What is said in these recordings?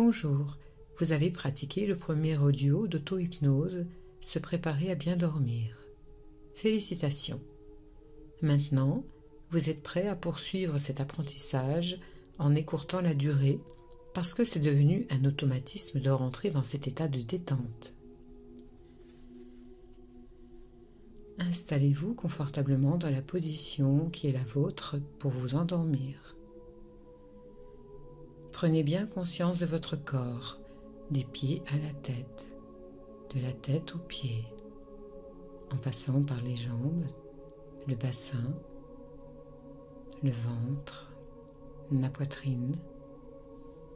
Bonjour, vous avez pratiqué le premier audio d'auto-hypnose, se préparer à bien dormir. Félicitations. Maintenant, vous êtes prêt à poursuivre cet apprentissage en écourtant la durée parce que c'est devenu un automatisme de rentrer dans cet état de détente. Installez-vous confortablement dans la position qui est la vôtre pour vous endormir. Prenez bien conscience de votre corps, des pieds à la tête, de la tête aux pieds, en passant par les jambes, le bassin, le ventre, la poitrine,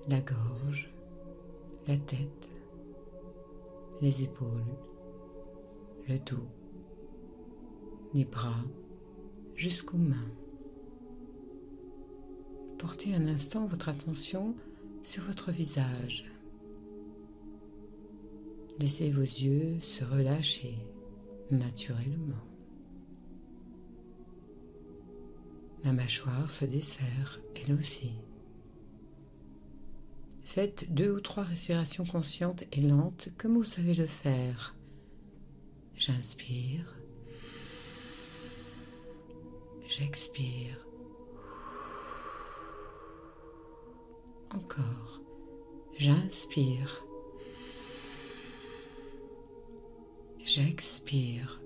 la gorge, la tête, les épaules, le dos, les bras jusqu'aux mains. Portez un instant votre attention sur votre visage. Laissez vos yeux se relâcher naturellement. La mâchoire se desserre, elle aussi. Faites deux ou trois respirations conscientes et lentes comme vous savez le faire. J'inspire. J'expire. Encore. J'inspire. J'expire.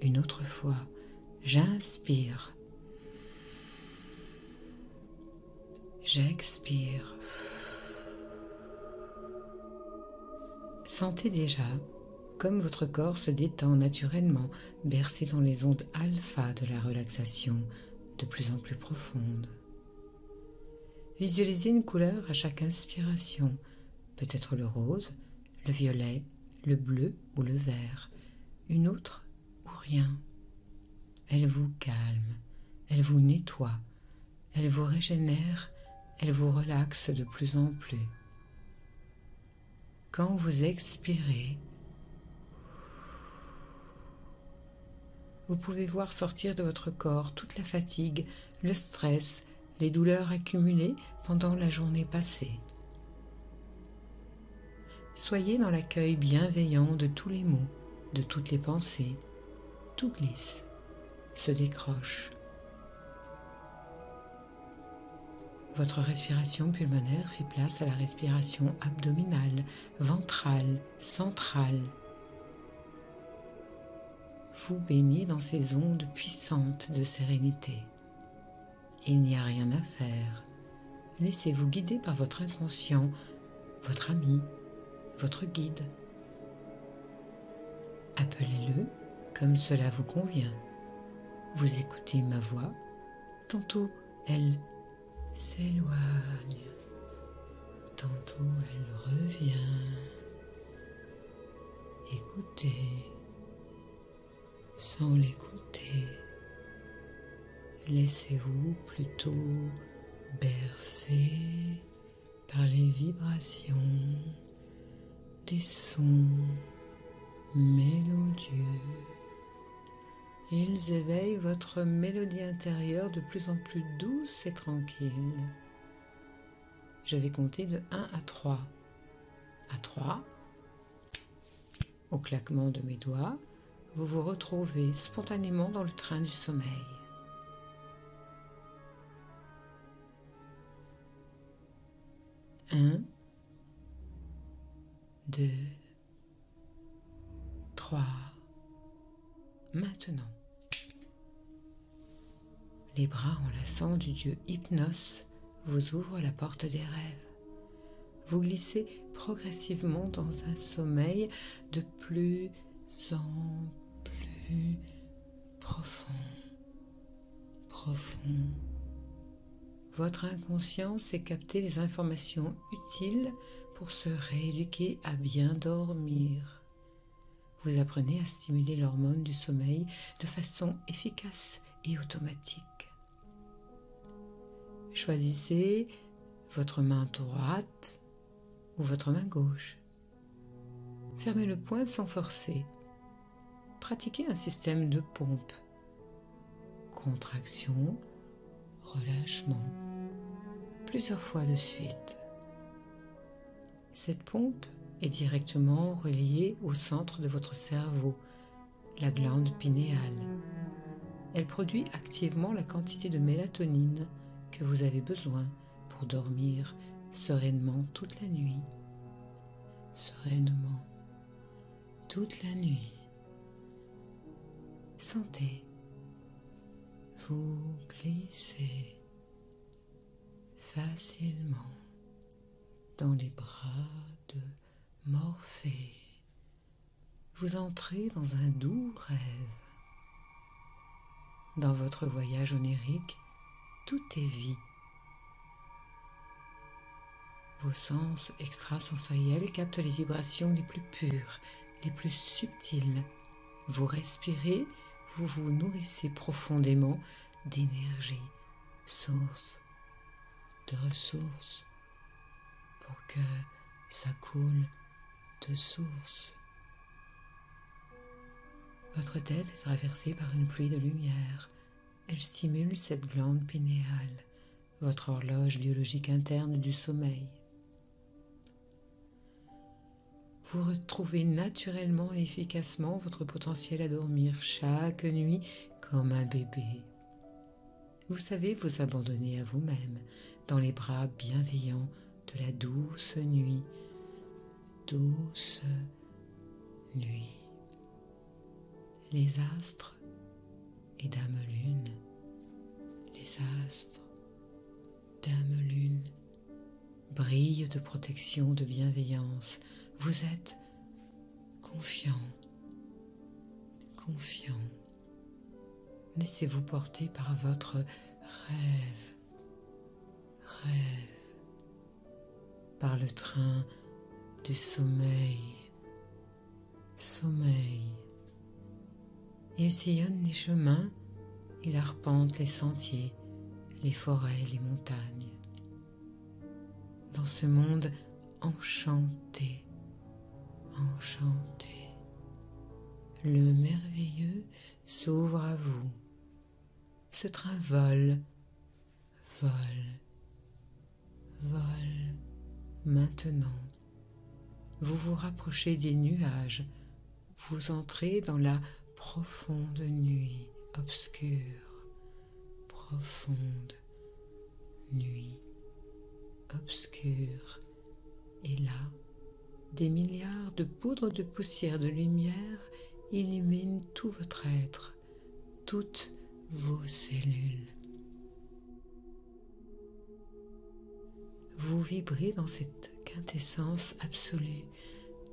Une autre fois, j'inspire. J'expire. Sentez déjà comme votre corps se détend naturellement, bercé dans les ondes alpha de la relaxation de plus en plus profonde. Visualisez une couleur à chaque inspiration, peut-être le rose, le violet, le bleu ou le vert, une autre ou rien. Elle vous calme, elle vous nettoie, elle vous régénère, elle vous relaxe de plus en plus. Quand vous expirez, vous pouvez voir sortir de votre corps toute la fatigue, le stress, les douleurs accumulées pendant la journée passée. Soyez dans l'accueil bienveillant de tous les mots, de toutes les pensées. Tout glisse, se décroche. Votre respiration pulmonaire fait place à la respiration abdominale, ventrale, centrale, vous baignez dans ces ondes puissantes de sérénité. Il n'y a rien à faire. Laissez-vous guider par votre inconscient, votre ami, votre guide. Appelez-le comme cela vous convient. Vous écoutez ma voix, tantôt elle s'éloigne, tantôt elle revient. Écoutez sans l'écouter. Laissez-vous plutôt bercer par les vibrations des sons mélodieux. Ils éveillent votre mélodie intérieure de plus en plus douce et tranquille. Je vais compter de 1 à 3. À 3, au claquement de mes doigts, vous vous retrouvez spontanément dans le train du sommeil. Un, deux, trois. Maintenant, les bras enlaçants du dieu Hypnos vous ouvrent la porte des rêves. Vous glissez progressivement dans un sommeil de plus en profond, profond. Votre inconscient sait capter les informations utiles pour se rééduquer à bien dormir. Vous apprenez à stimuler l'hormone du sommeil de façon efficace et automatique. Choisissez votre main droite ou votre main gauche. Fermez le poing sans forcer pratiquez un système de pompe. Contraction, relâchement, plusieurs fois de suite. Cette pompe est directement reliée au centre de votre cerveau, la glande pinéale. Elle produit activement la quantité de mélatonine que vous avez besoin pour dormir sereinement toute la nuit. Sereinement toute la nuit. Sentez, vous glissez facilement dans les bras de Morphée. Vous entrez dans un doux rêve. Dans votre voyage onirique, tout est vie. Vos sens extrasensoriels captent les vibrations les plus pures, les plus subtiles. Vous respirez, vous vous nourrissez profondément d'énergie, source de ressources, pour que ça coule de source. Votre tête est traversée par une pluie de lumière. Elle stimule cette glande pinéale, votre horloge biologique interne du sommeil. Vous retrouvez naturellement et efficacement votre potentiel à dormir chaque nuit comme un bébé. Vous savez vous abandonner à vous-même dans les bras bienveillants de la douce nuit, douce nuit. Les astres et Dame Lune, les astres, Dame Lune, brillent de protection, de bienveillance. Vous êtes confiant, confiant. Laissez-vous porter par votre rêve, rêve par le train du sommeil. Sommeil. Il sillonne les chemins, il arpente les sentiers, les forêts, les montagnes. Dans ce monde enchanté, enchanté, le merveilleux s'ouvre à vous. Ce train vole, vole, vole Maintenant, vous vous rapprochez des nuages, vous entrez dans la profonde nuit obscure, profonde nuit obscure. Et là, des milliards de poudres de poussière de lumière illuminent tout votre être, toutes vos cellules. Vous vibrez dans cette quintessence absolue.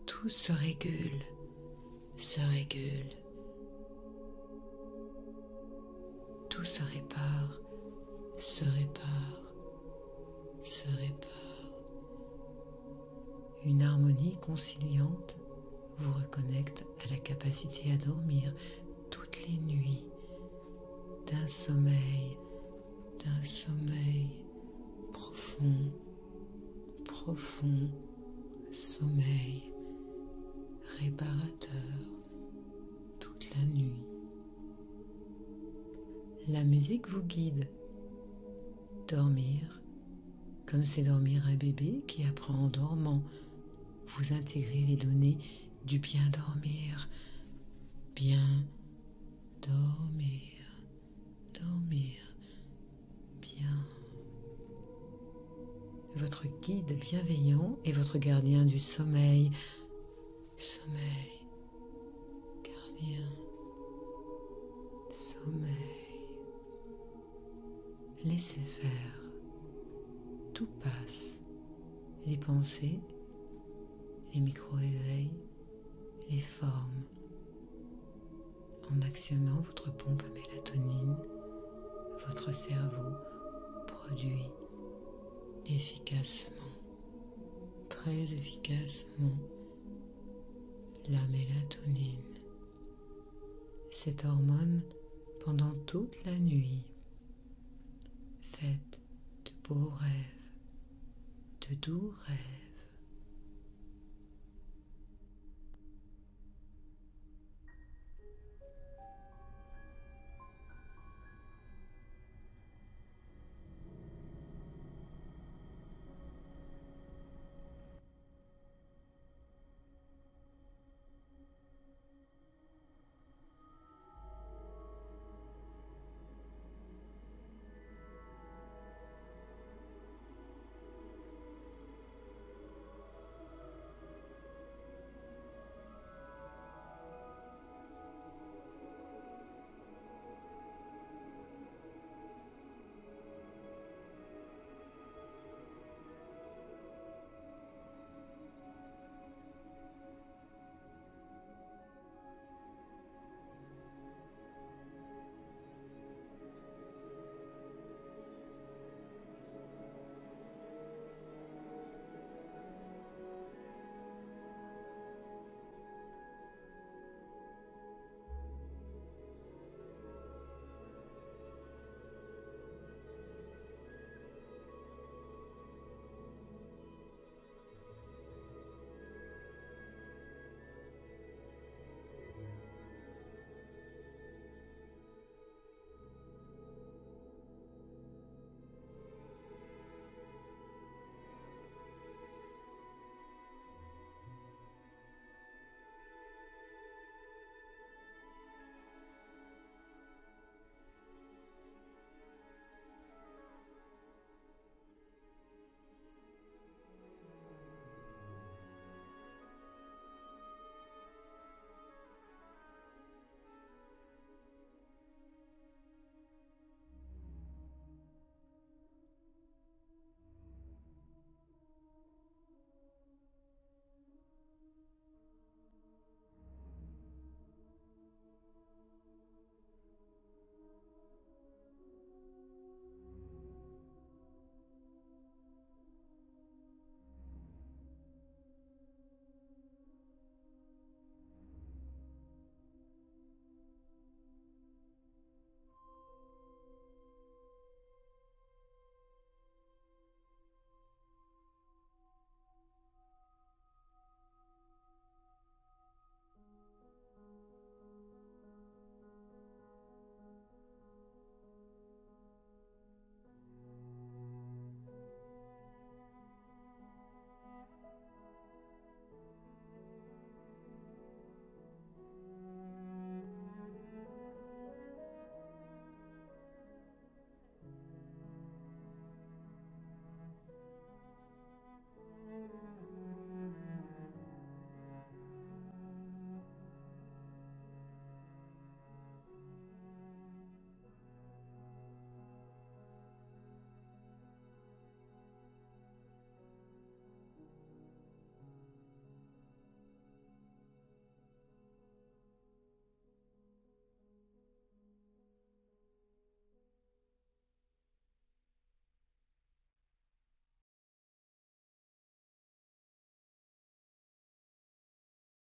Tout se régule, se régule. Tout se répare, se répare, se répare. Une harmonie conciliante vous reconnecte à la capacité à dormir toutes les nuits d'un sommeil, d'un sommeil profond profond sommeil réparateur toute la nuit. La musique vous guide. Dormir, comme c'est dormir un bébé qui apprend en dormant. Vous intégrez les données du bien dormir. Bien dormir, dormir, bien votre guide bienveillant et votre gardien du sommeil. Sommeil, gardien, sommeil. Laissez faire. Tout passe. Les pensées, les micro-éveils, les formes. En actionnant votre pompe à mélatonine, votre cerveau produit efficacement, très efficacement, la mélatonine. Cette hormone pendant toute la nuit. Faites de beaux rêves, de doux rêves.